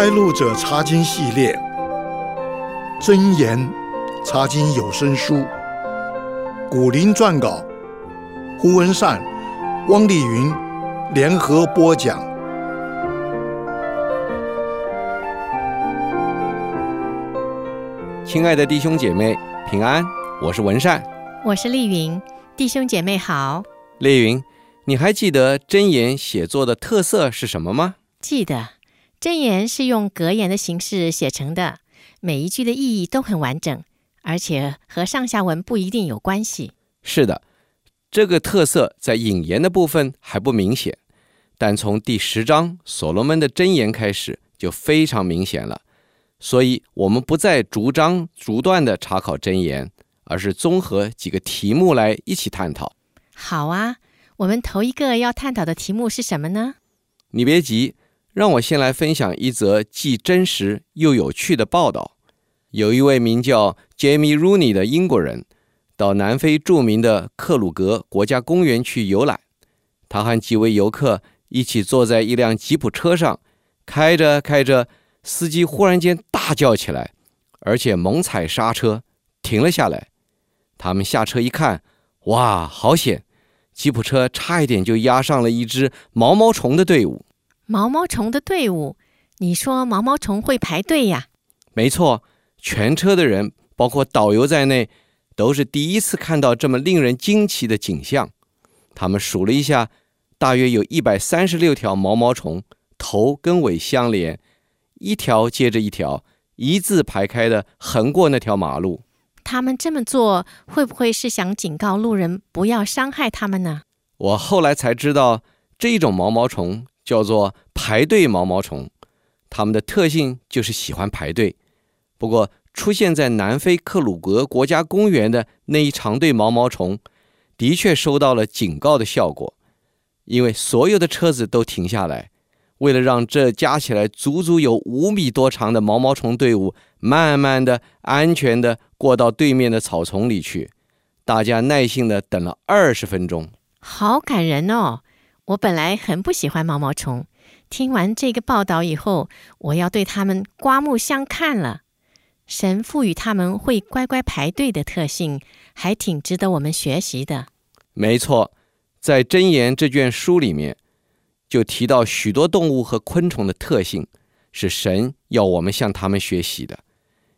开路者查经系列，真言查经有声书，古林撰稿，胡文善、汪丽云联合播讲。亲爱的弟兄姐妹，平安！我是文善，我是丽云，弟兄姐妹好。丽云，你还记得真言写作的特色是什么吗？记得。真言是用格言的形式写成的，每一句的意义都很完整，而且和上下文不一定有关系。是的，这个特色在引言的部分还不明显，但从第十章所罗门的真言开始就非常明显了。所以，我们不再逐章逐段的查考真言，而是综合几个题目来一起探讨。好啊，我们头一个要探讨的题目是什么呢？你别急。让我先来分享一则既真实又有趣的报道。有一位名叫 Jamie Rooney 的英国人，到南非著名的克鲁格国家公园去游览。他和几位游客一起坐在一辆吉普车上，开着开着，司机忽然间大叫起来，而且猛踩刹车，停了下来。他们下车一看，哇，好险！吉普车差一点就压上了一只毛毛虫的队伍。毛毛虫的队伍，你说毛毛虫会排队呀？没错，全车的人，包括导游在内，都是第一次看到这么令人惊奇的景象。他们数了一下，大约有一百三十六条毛毛虫，头跟尾相连，一条接着一条，一字排开的横过那条马路。他们这么做，会不会是想警告路人不要伤害他们呢？我后来才知道，这种毛毛虫。叫做排队毛毛虫，它们的特性就是喜欢排队。不过，出现在南非克鲁格国家公园的那一长队毛毛虫，的确收到了警告的效果，因为所有的车子都停下来，为了让这加起来足足有五米多长的毛毛虫队伍慢慢的、安全的过到对面的草丛里去，大家耐心的等了二十分钟。好感人哦！我本来很不喜欢毛毛虫，听完这个报道以后，我要对他们刮目相看了。神赋予他们会乖乖排队的特性，还挺值得我们学习的。没错，在《箴言》这卷书里面，就提到许多动物和昆虫的特性，是神要我们向他们学习的；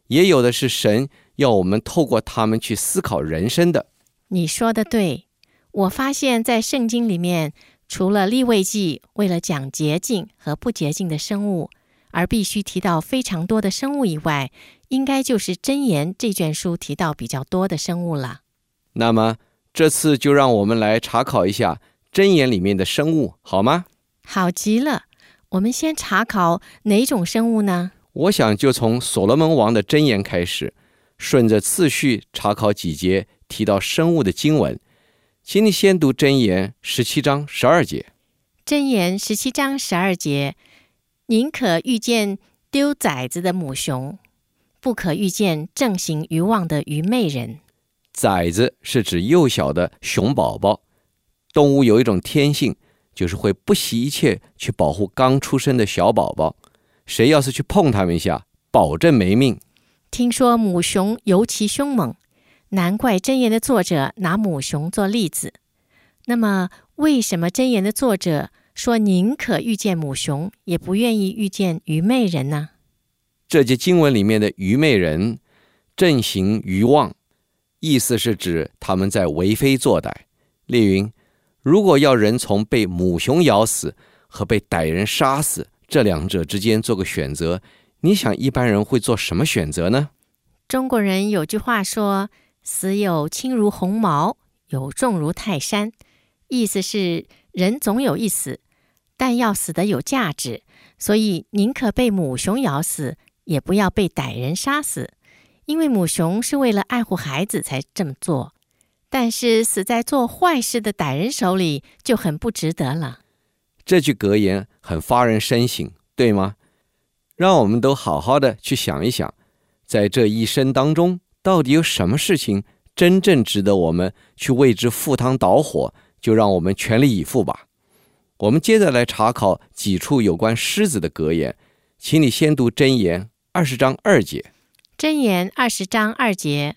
也有的是神要我们透过他们去思考人生的。你说的对，我发现在圣经里面。除了利未记为了讲洁净和不洁净的生物而必须提到非常多的生物以外，应该就是箴言这卷书提到比较多的生物了。那么这次就让我们来查考一下箴言里面的生物，好吗？好极了。我们先查考哪种生物呢？我想就从所罗门王的箴言开始，顺着次序查考几节提到生物的经文。请你先读箴言十七章十二节。箴言十七章十二节：宁可遇见丢崽子的母熊，不可遇见正行愚妄的愚昧人。崽子是指幼小的熊宝宝。动物有一种天性，就是会不惜一切去保护刚出生的小宝宝。谁要是去碰他们一下，保证没命。听说母熊尤其凶猛。难怪箴言的作者拿母熊做例子。那么，为什么箴言的作者说宁可遇见母熊，也不愿意遇见愚昧人呢？这节经文里面的愚昧人，正行愚妄，意思是指他们在为非作歹。例云，如果要人从被母熊咬死和被歹人杀死这两者之间做个选择，你想一般人会做什么选择呢？中国人有句话说。死有轻如鸿毛，有重如泰山。意思是人总有一死，但要死得有价值，所以宁可被母熊咬死，也不要被歹人杀死。因为母熊是为了爱护孩子才这么做，但是死在做坏事的歹人手里就很不值得了。这句格言很发人深省，对吗？让我们都好好的去想一想，在这一生当中。到底有什么事情真正值得我们去为之赴汤蹈火？就让我们全力以赴吧。我们接着来查考几处有关狮子的格言，请你先读箴言二十章二节。箴言二十章二节：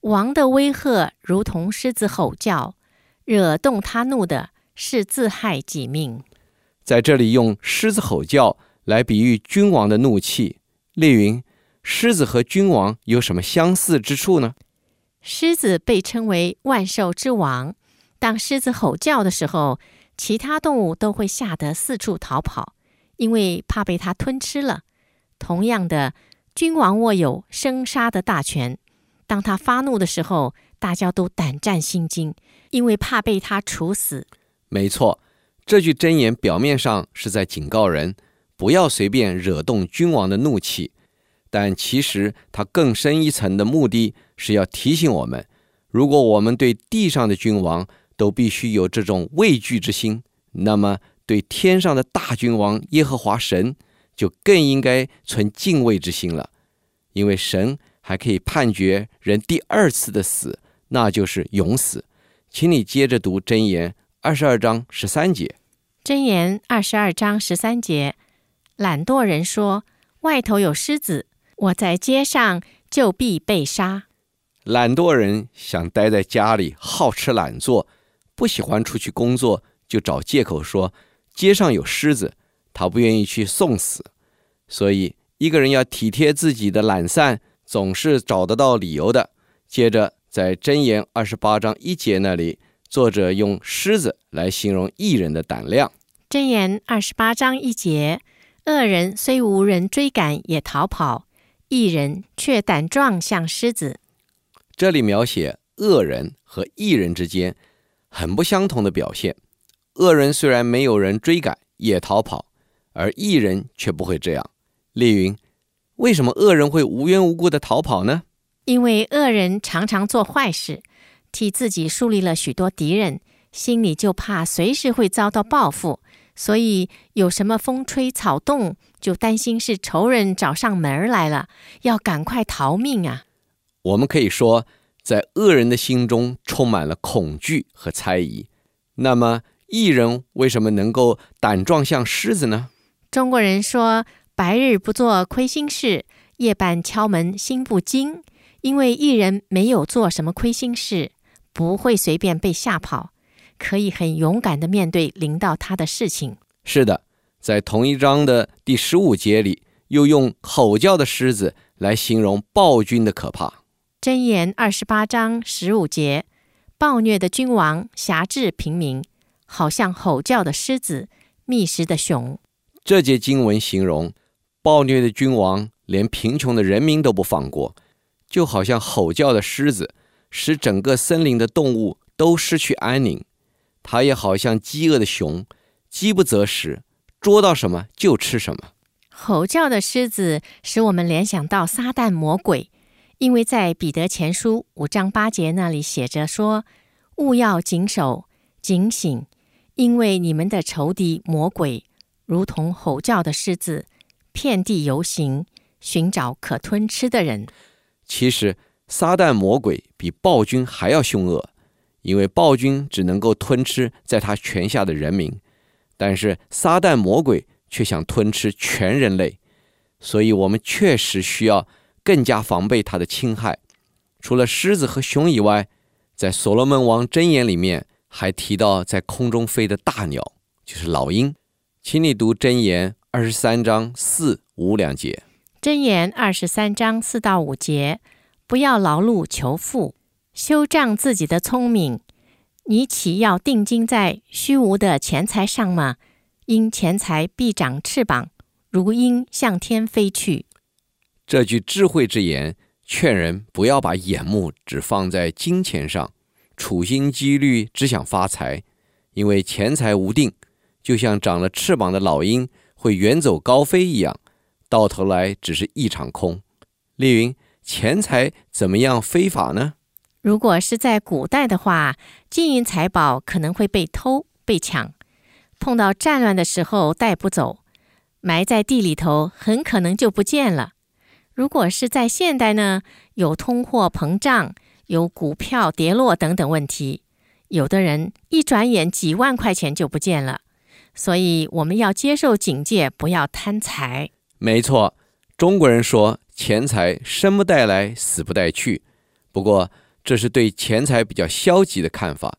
王的威吓如同狮子吼叫，惹动他怒的是自害己命。在这里用狮子吼叫来比喻君王的怒气。列云，狮子和君王有什么相似之处呢？狮子被称为万兽之王，当狮子吼叫的时候，其他动物都会吓得四处逃跑。因为怕被它吞吃了。同样的，君王握有生杀的大权。当他发怒的时候，大家都胆战心惊，因为怕被他处死。没错，这句箴言表面上是在警告人不要随便惹动君王的怒气，但其实它更深一层的目的是要提醒我们：如果我们对地上的君王都必须有这种畏惧之心，那么。对天上的大君王耶和华神，就更应该存敬畏之心了，因为神还可以判决人第二次的死，那就是永死。请你接着读箴言二十二章十三节。箴言二十二章十三节，懒惰人说：“外头有狮子，我在街上就必被杀。”懒惰人想待在家里，好吃懒做，不喜欢出去工作，就找借口说。街上有狮子，他不愿意去送死，所以一个人要体贴自己的懒散，总是找得到理由的。接着，在箴言二十八章一节那里，作者用狮子来形容艺人的胆量。箴言二十八章一节：恶人虽无人追赶也逃跑，义人却胆壮像狮子。这里描写恶人和义人之间很不相同的表现。恶人虽然没有人追赶，也逃跑，而义人却不会这样。丽云，为什么恶人会无缘无故的逃跑呢？因为恶人常常做坏事，替自己树立了许多敌人，心里就怕随时会遭到报复，所以有什么风吹草动，就担心是仇人找上门来了，要赶快逃命啊！我们可以说，在恶人的心中充满了恐惧和猜疑。那么，义人为什么能够胆壮像狮子呢？中国人说：“白日不做亏心事，夜半敲门心不惊。”因为义人没有做什么亏心事，不会随便被吓跑，可以很勇敢的面对临到他的事情。是的，在同一章的第十五节里，又用吼叫的狮子来形容暴君的可怕。箴言二十八章十五节：暴虐的君王辖制平民。好像吼叫的狮子，觅食的熊。这节经文形容暴虐的君王，连贫穷的人民都不放过，就好像吼叫的狮子，使整个森林的动物都失去安宁。他也好像饥饿的熊，饥不择食，捉到什么就吃什么。吼叫的狮子使我们联想到撒旦魔鬼，因为在彼得前书五章八节那里写着说：“勿要谨守，警醒。”因为你们的仇敌魔鬼，如同吼叫的狮子，遍地游行，寻找可吞吃的人。其实，撒旦魔鬼比暴君还要凶恶，因为暴君只能够吞吃在他权下的人民，但是撒旦魔鬼却想吞吃全人类，所以我们确实需要更加防备他的侵害。除了狮子和熊以外，在所罗门王箴言里面。还提到在空中飞的大鸟，就是老鹰。请你读箴言二十三章四五两节。箴言二十三章四到五节，不要劳碌求富，修障自己的聪明。你岂要定睛在虚无的钱财上吗？因钱财必长翅膀，如鹰向天飞去。这句智慧之言，劝人不要把眼目只放在金钱上。处心积虑只想发财，因为钱财无定，就像长了翅膀的老鹰会远走高飞一样，到头来只是一场空。丽云，钱财怎么样非法呢？如果是在古代的话，金银财宝可能会被偷被抢，碰到战乱的时候带不走，埋在地里头很可能就不见了。如果是在现代呢，有通货膨胀。有股票跌落等等问题，有的人一转眼几万块钱就不见了，所以我们要接受警戒，不要贪财。没错，中国人说钱财生不带来，死不带去。不过，这是对钱财比较消极的看法。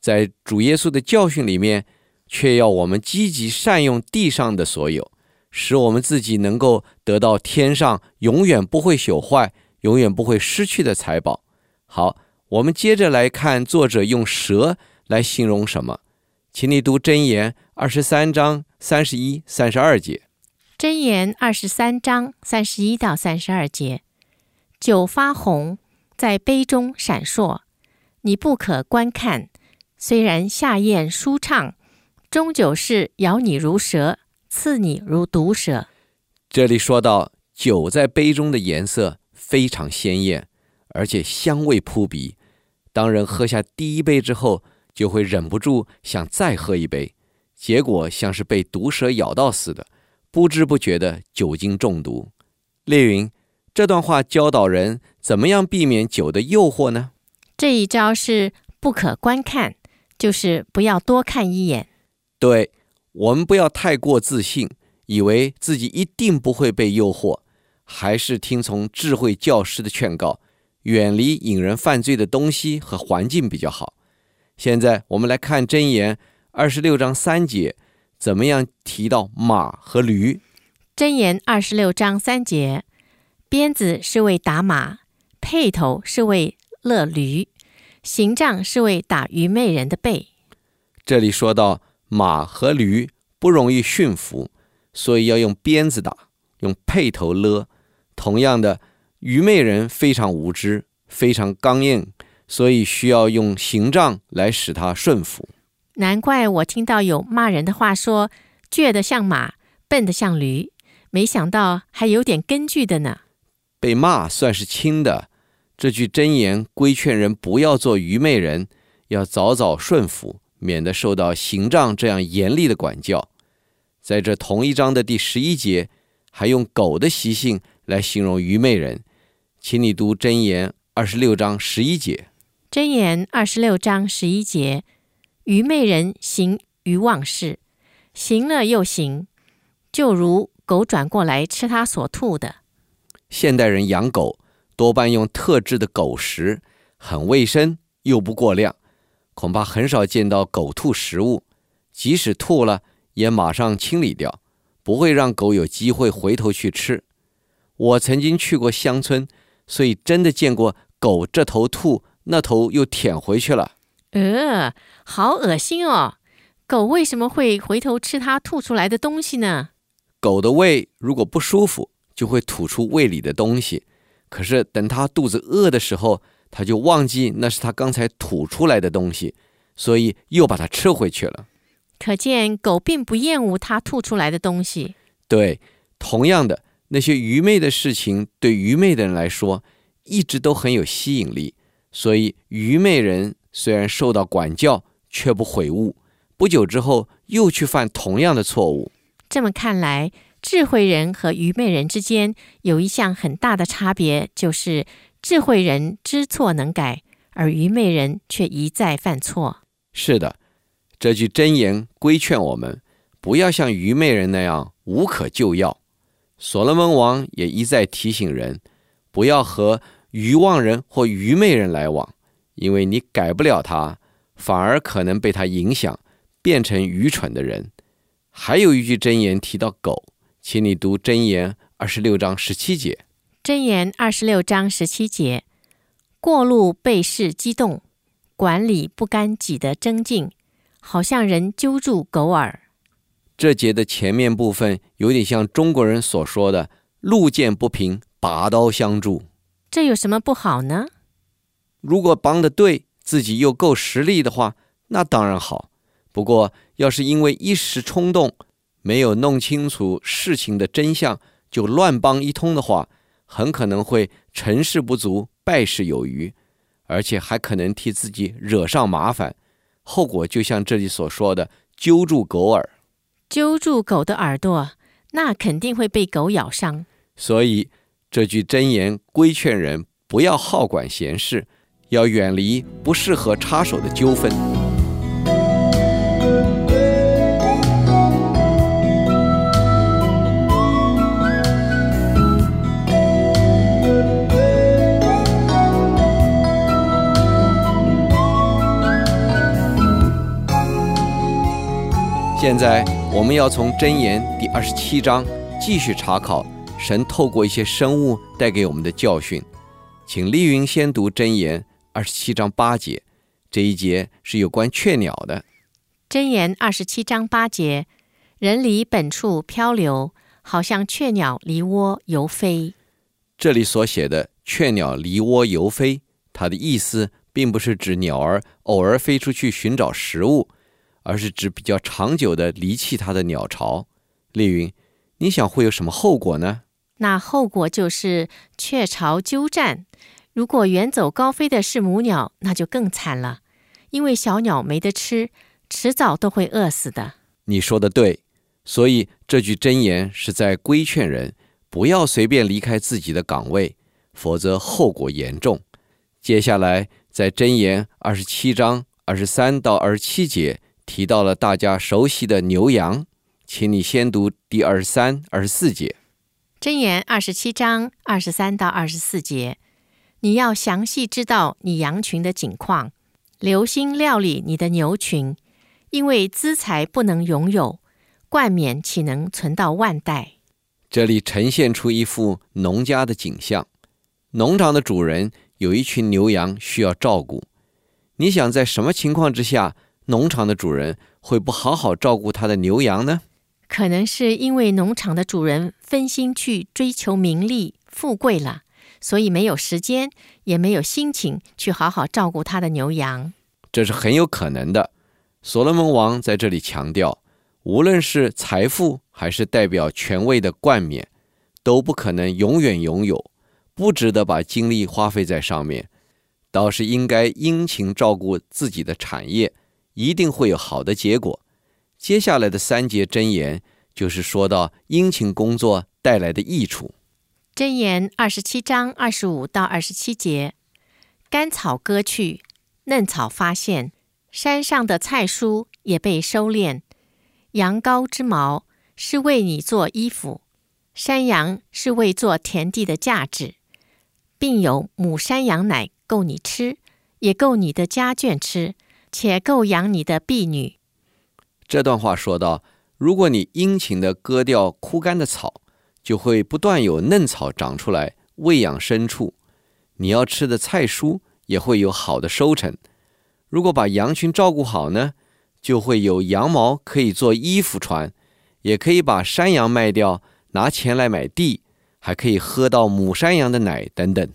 在主耶稣的教训里面，却要我们积极善用地上的所有，使我们自己能够得到天上永远不会朽坏、永远不会失去的财宝。好，我们接着来看作者用蛇来形容什么，请你读箴言二十三章三十一、三十二节。箴言二十三章三十一到三十二节：酒发红，在杯中闪烁，你不可观看。虽然下咽舒畅，终究是咬你如蛇，刺你如毒蛇。这里说到酒在杯中的颜色非常鲜艳，而且香味扑鼻。当人喝下第一杯之后，就会忍不住想再喝一杯，结果像是被毒蛇咬到似的，不知不觉的酒精中毒。列云，这段话教导人怎么样避免酒的诱惑呢？这一招是不可观看。就是不要多看一眼。对，我们不要太过自信，以为自己一定不会被诱惑，还是听从智慧教师的劝告，远离引人犯罪的东西和环境比较好。现在我们来看箴言二十六章三节，怎么样提到马和驴？箴言二十六章三节，鞭子是为打马，轡头是为勒驴。刑杖是为打愚昧人的背。这里说到马和驴不容易驯服，所以要用鞭子打，用辔头勒。同样的，愚昧人非常无知，非常刚硬，所以需要用刑杖来使他顺服。难怪我听到有骂人的话说，说倔得像马，笨得像驴，没想到还有点根据的呢。被骂算是轻的。这句箴言规劝人不要做愚昧人，要早早顺服，免得受到刑杖这样严厉的管教。在这同一章的第十一节，还用狗的习性来形容愚昧人，请你读箴言二十六章十一节。箴言二十六章十一节：愚昧人行愚妄事，行了又行，就如狗转过来吃他所吐的。现代人养狗。多半用特制的狗食，很卫生又不过量，恐怕很少见到狗吐食物。即使吐了，也马上清理掉，不会让狗有机会回头去吃。我曾经去过乡村，所以真的见过狗这头吐，那头又舔回去了。呃，好恶心哦！狗为什么会回头吃它吐出来的东西呢？狗的胃如果不舒服，就会吐出胃里的东西。可是等他肚子饿的时候，他就忘记那是他刚才吐出来的东西，所以又把它吃回去了。可见狗并不厌恶它吐出来的东西。对，同样的，那些愚昧的事情对愚昧的人来说一直都很有吸引力，所以愚昧人虽然受到管教，却不悔悟，不久之后又去犯同样的错误。这么看来，智慧人和愚昧人之间有一项很大的差别，就是智慧人知错能改，而愚昧人却一再犯错。是的，这句箴言规劝我们不要像愚昧人那样无可救药。所罗门王也一再提醒人，不要和愚妄人或愚昧人来往，因为你改不了他，反而可能被他影响，变成愚蠢的人。还有一句箴言提到狗。请你读箴言二十六章十七节。箴言二十六章十七节：过路被事激动，管理不甘己得争竞，好像人揪住狗耳。这节的前面部分有点像中国人所说的“路见不平，拔刀相助”。这有什么不好呢？如果帮得对，自己又够实力的话，那当然好。不过，要是因为一时冲动，没有弄清楚事情的真相就乱帮一通的话，很可能会成事不足败事有余，而且还可能替自己惹上麻烦。后果就像这里所说的，揪住狗耳。揪住狗的耳朵，那肯定会被狗咬伤。所以这句箴言规劝人不要好管闲事，要远离不适合插手的纠纷。现在我们要从箴言第二十七章继续查考神透过一些生物带给我们的教训，请丽云先读箴言二十七章八节，这一节是有关雀鸟的。箴言二十七章八节，人离本处漂流，好像雀鸟离窝游飞。这里所写的“雀鸟离窝游飞”，它的意思并不是指鸟儿偶尔飞出去寻找食物。而是指比较长久的离弃它的鸟巢。丽云，你想会有什么后果呢？那后果就是雀巢鸠占。如果远走高飞的是母鸟，那就更惨了，因为小鸟没得吃，迟早都会饿死的。你说的对，所以这句箴言是在规劝人不要随便离开自己的岗位，否则后果严重。接下来在箴言二十七章二十三到二十七节。提到了大家熟悉的牛羊，请你先读第二十三、二十四节。箴言二十七章二十三到二十四节，你要详细知道你羊群的景况，留心料理你的牛群，因为资财不能拥有，冠冕岂能存到万代？这里呈现出一幅农家的景象，农场的主人有一群牛羊需要照顾。你想在什么情况之下，农场的主人会不好好照顾他的牛羊呢？可能是因为农场的主人分心去追求名利富贵了，所以没有时间，也没有心情去好好照顾他的牛羊。这是很有可能的。所罗门王在这里强调，无论是财富还是代表权位的冠冕，都不可能永远拥有，不值得把精力花费在上面。倒是应该殷勤照顾自己的产业。一定会有好的结果。接下来的三节箴言就是说到殷勤工作带来的益处。箴言二十七章二十五到二十七节：干草割去，嫩草发现，山上的菜蔬也被收敛。羊羔之毛是为你做衣服，山羊是为做田地的价值，并有母山羊奶够你吃，也够你的家眷吃。且够养你的婢女。这段话说到，如果你殷勤地割掉枯干的草，就会不断有嫩草长出来喂养牲畜。你要吃的菜蔬也会有好的收成。如果把羊群照顾好呢，就会有羊毛可以做衣服穿，也可以把山羊卖掉拿钱来买地，还可以喝到母山羊的奶等等。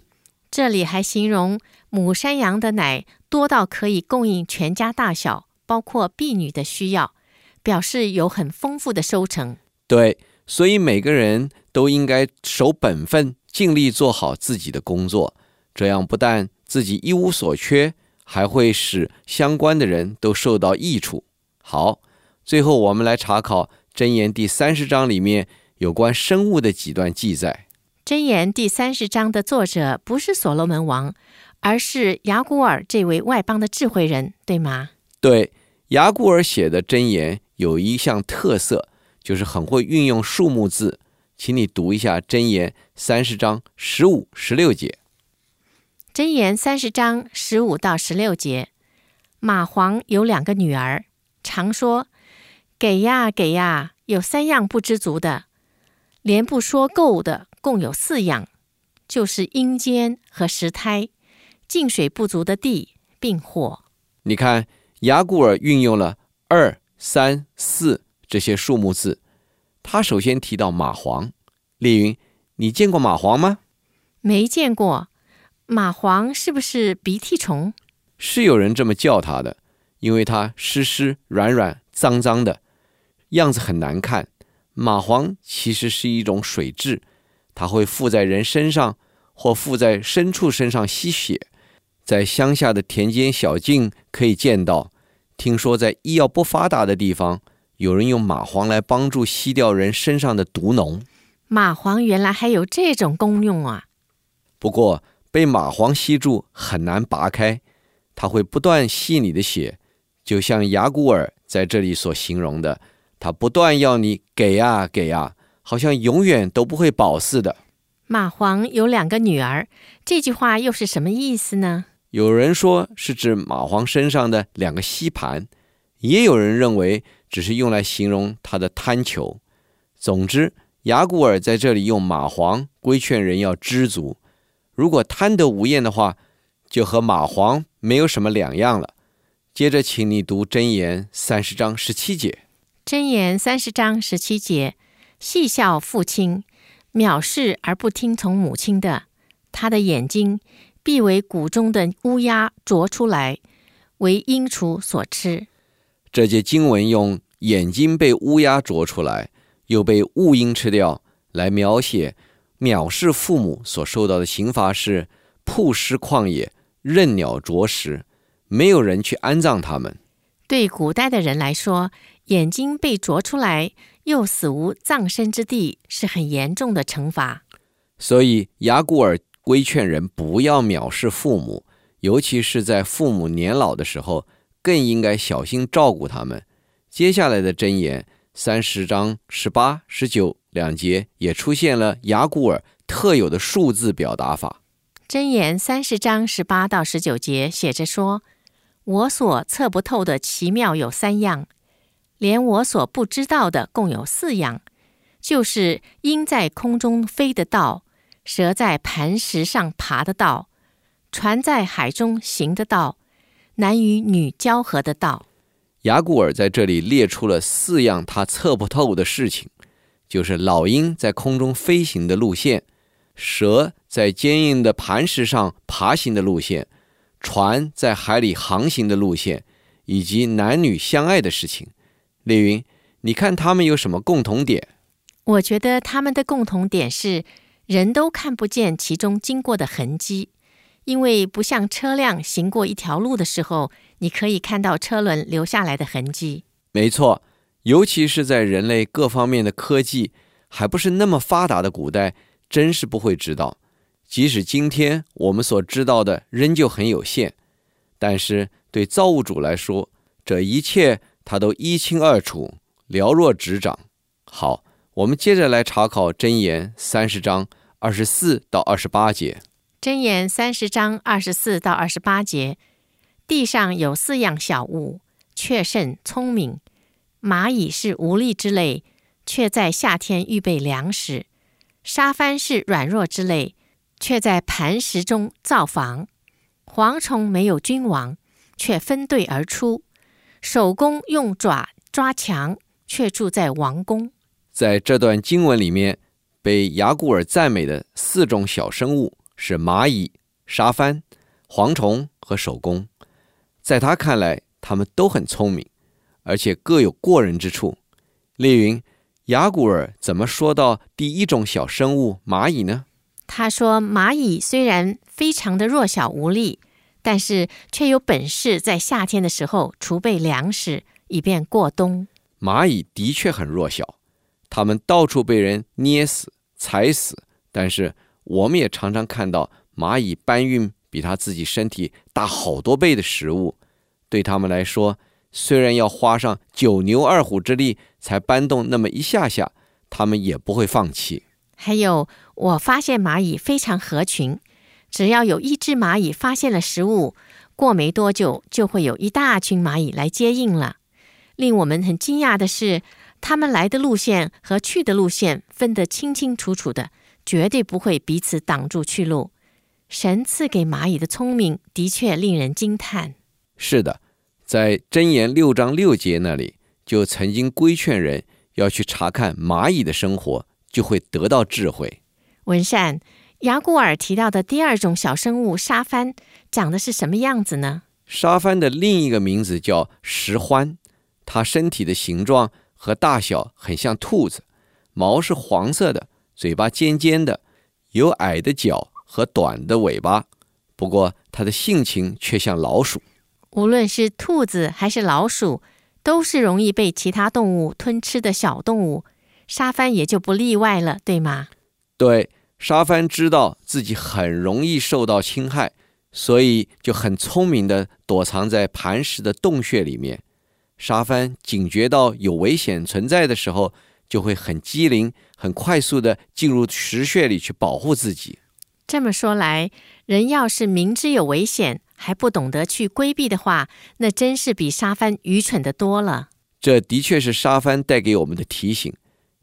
这里还形容母山羊的奶。多到可以供应全家大小，包括婢女的需要，表示有很丰富的收成。对，所以每个人都应该守本分，尽力做好自己的工作。这样不但自己一无所缺，还会使相关的人都受到益处。好，最后我们来查考真言第三十章里面有关生物的几段记载。真言第三十章的作者不是所罗门王。而是雅古尔这位外邦的智慧人，对吗？对，雅古尔写的箴言有一项特色，就是很会运用数目字。请你读一下箴言三十章十五、十六节。箴言三十章十五到十六节：马黄有两个女儿，常说：“给呀，给呀。”有三样不知足的，连不说够的，共有四样，就是阴间和石胎。净水不足的地，并火。你看，雅古尔运用了二、三、四这些数目字。他首先提到蚂蟥。丽云，你见过蚂蟥吗？没见过。蚂蟥是不是鼻涕虫？是有人这么叫它的，因为它湿湿软软、脏脏的，样子很难看。蚂蟥其实是一种水蛭，它会附在人身上或附在牲畜身上吸血。在乡下的田间小径可以见到。听说在医药不发达的地方，有人用蚂蟥来帮助吸掉人身上的毒脓。蚂蟥原来还有这种功用啊！不过被蚂蟥吸住很难拔开，它会不断吸你的血，就像雅古尔在这里所形容的，它不断要你给啊给啊，好像永远都不会饱似的。蚂蟥有两个女儿，这句话又是什么意思呢？有人说是指蚂黄身上的两个吸盘，也有人认为只是用来形容他的贪求。总之，雅古尔在这里用蚂黄规劝人要知足。如果贪得无厌的话，就和蚂黄没有什么两样了。接着，请你读箴言三十章十七节。箴言三十章十七节：戏笑父亲，藐视而不听从母亲的，他的眼睛必为谷中的乌鸦啄出来，为鹰雏所吃。这节经文用眼睛被乌鸦啄出来，又被雾鹰吃掉，来描写藐视父母所受到的刑罚是曝尸旷野，任鸟啄食，没有人去安葬他们。对古代的人来说，眼睛被啄出来又死无葬身之地，是很严重的惩罚。所以雅古尔规劝人不要藐视父母，尤其是在父母年老的时候。更应该小心照顾他们。接下来的箴言三十章十八、十九两节也出现了雅古尔特有的数字表达法。箴言三十章十八到十九节写着说：“我所测不透的奇妙有三样，连我所不知道的共有四样，就是鹰在空中飞的道，蛇在磐石上爬的道，船在海中行的道。”男与女交合的道，雅古尔在这里列出了四样他测不透的事情，就是老鹰在空中飞行的路线，蛇在坚硬的磐石上爬行的路线，船在海里航行的路线，以及男女相爱的事情。丽云，你看他们有什么共同点？我觉得他们的共同点是，人都看不见其中经过的痕迹。因为不像车辆行过一条路的时候，你可以看到车轮留下来的痕迹。没错，尤其是在人类各方面的科技还不是那么发达的古代，真是不会知道。即使今天我们所知道的仍旧很有限，但是对造物主来说，这一切他都一清二楚，了若指掌。好，我们接着来查考箴言三十章二十四到二十八节。箴言三十章二十四到二十八节：地上有四样小物，却甚聪明。蚂蚁是无力之类，却在夏天预备粮食；沙帆是软弱之类，却在磐石中造房。蝗虫没有君王，却分队而出；守宫用爪抓墙，却住在王宫。在这段经文里面，被雅古尔赞美的四种小生物。是蚂蚁、沙帆、蝗虫和守宫，在他看来，他们都很聪明，而且各有过人之处。丽云，雅古尔怎么说到第一种小生物蚂蚁呢？他说，蚂蚁虽然非常的弱小无力，但是却有本事在夏天的时候储备粮食，以便过冬。蚂蚁的确很弱小，它们到处被人捏死、踩死，但是。我们也常常看到蚂蚁搬运比它自己身体大好多倍的食物，对他们来说，虽然要花上九牛二虎之力才搬动那么一下下，他们也不会放弃。还有，我发现蚂蚁非常合群，只要有一只蚂蚁发现了食物，过没多久就会有一大群蚂蚁来接应了。令我们很惊讶的是，他们来的路线和去的路线分得清清楚楚的。绝对不会彼此挡住去路。神赐给蚂蚁的聪明，的确令人惊叹。是的，在箴言六章六节那里，就曾经规劝人要去查看蚂蚁的生活，就会得到智慧。文善，雅古尔提到的第二种小生物沙帆，长的是什么样子呢？沙帆的另一个名字叫石獾，它身体的形状和大小很像兔子，毛是黄色的。嘴巴尖尖的，有矮的脚和短的尾巴，不过它的性情却像老鼠。无论是兔子还是老鼠，都是容易被其他动物吞吃的小动物，沙帆也就不例外了，对吗？对，沙帆知道自己很容易受到侵害，所以就很聪明地躲藏在磐石的洞穴里面。沙帆警觉到有危险存在的时候，就会很机灵、很快速地进入石穴里去保护自己。这么说来，人要是明知有危险还不懂得去规避的话，那真是比沙帆愚蠢得多了。这的确是沙帆带给我们的提醒。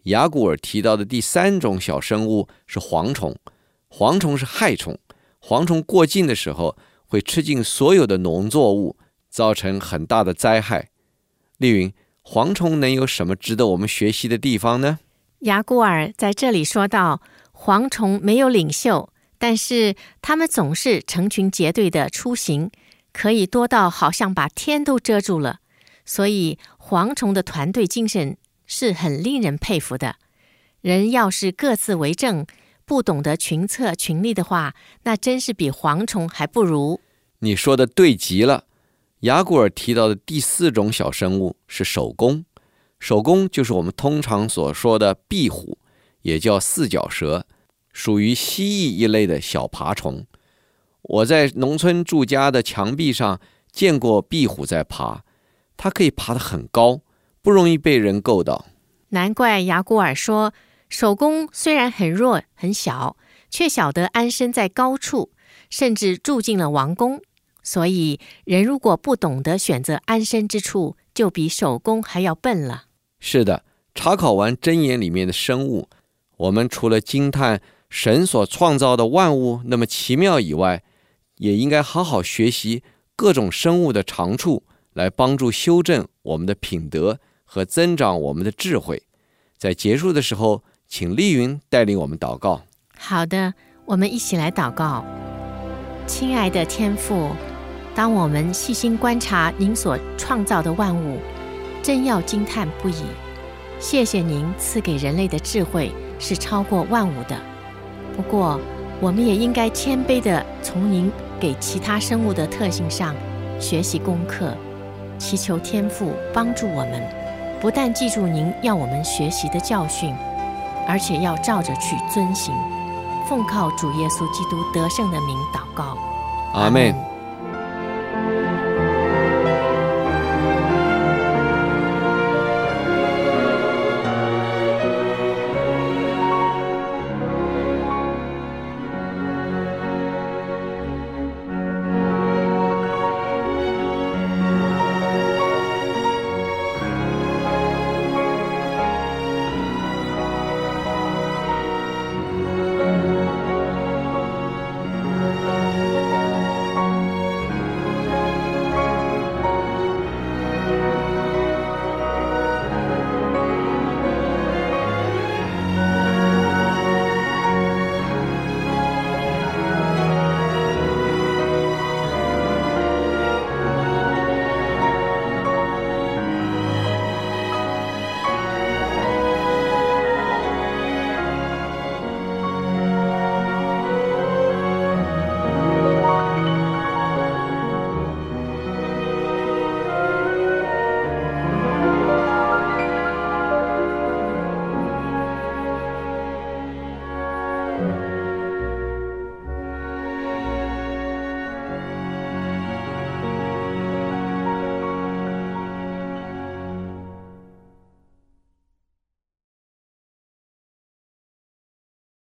雅古尔提到的第三种小生物是蝗虫，蝗虫是害虫，蝗虫过境的时候会吃尽所有的农作物，造成很大的灾害。丽云，蝗虫能有什么值得我们学习的地方呢？雅古尔在这里说到，蝗虫没有领袖，但是它们总是成群结队的出行，可以多到好像把天都遮住了。所以，蝗虫的团队精神是很令人佩服的。人要是各自为政，不懂得群策群力的话，那真是比蝗虫还不如。你说的对极了。雅古尔提到的第四种小生物是守宫。守宫就是我们通常所说的壁虎，也叫四脚蛇，属于蜥蜴一类的小爬虫。我在农村住家的墙壁上见过壁虎在爬，它可以爬得很高，不容易被人够到。难怪雅古尔说，守宫虽然很弱很小，却晓得安身在高处，甚至住进了王宫。所以，人如果不懂得选择安身之处，就比手工还要笨了。是的，查考完真言里面的生物，我们除了惊叹神所创造的万物那么奇妙以外，也应该好好学习各种生物的长处，来帮助修正我们的品德和增长我们的智慧。在结束的时候，请丽云带领我们祷告。好的，我们一起来祷告。亲爱的天父。当我们细心观察您所创造的万物，真要惊叹不已。谢谢您赐给人类的智慧是超过万物的。不过，我们也应该谦卑地从您给其他生物的特性上学习功课，祈求天父帮助我们，不但记住您要我们学习的教训，而且要照着去遵行。奉靠主耶稣基督得胜的名祷告，阿门。